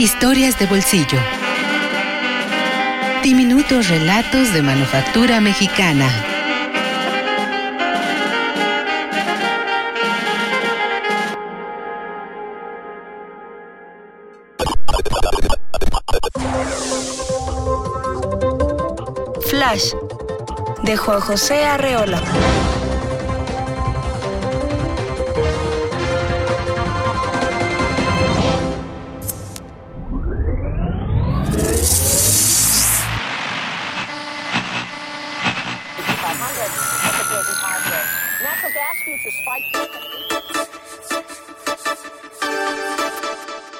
Historias de bolsillo. Diminutos relatos de manufactura mexicana. Flash de Juan José Arreola.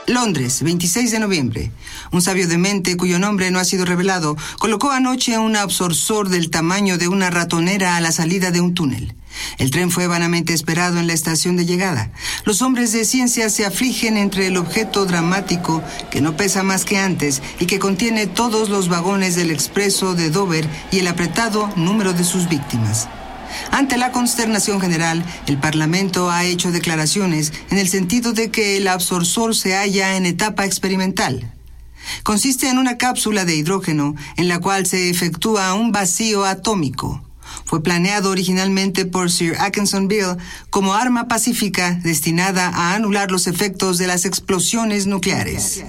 Londres, 26 de noviembre. Un sabio de mente, cuyo nombre no ha sido revelado, colocó anoche un absorsor del tamaño de una ratonera a la salida de un túnel. El tren fue vanamente esperado en la estación de llegada. Los hombres de ciencia se afligen entre el objeto dramático, que no pesa más que antes y que contiene todos los vagones del expreso de Dover y el apretado número de sus víctimas. Ante la consternación general, el Parlamento ha hecho declaraciones en el sentido de que el absorsor se halla en etapa experimental. Consiste en una cápsula de hidrógeno en la cual se efectúa un vacío atómico. Fue planeado originalmente por Sir Atkinson Bill como arma pacífica destinada a anular los efectos de las explosiones nucleares.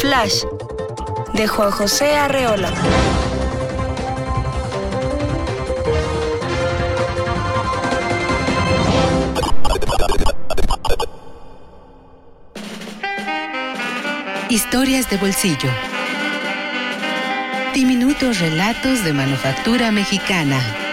Flash de Juan José Arreola. Historias de bolsillo. Diminutos relatos de manufactura mexicana.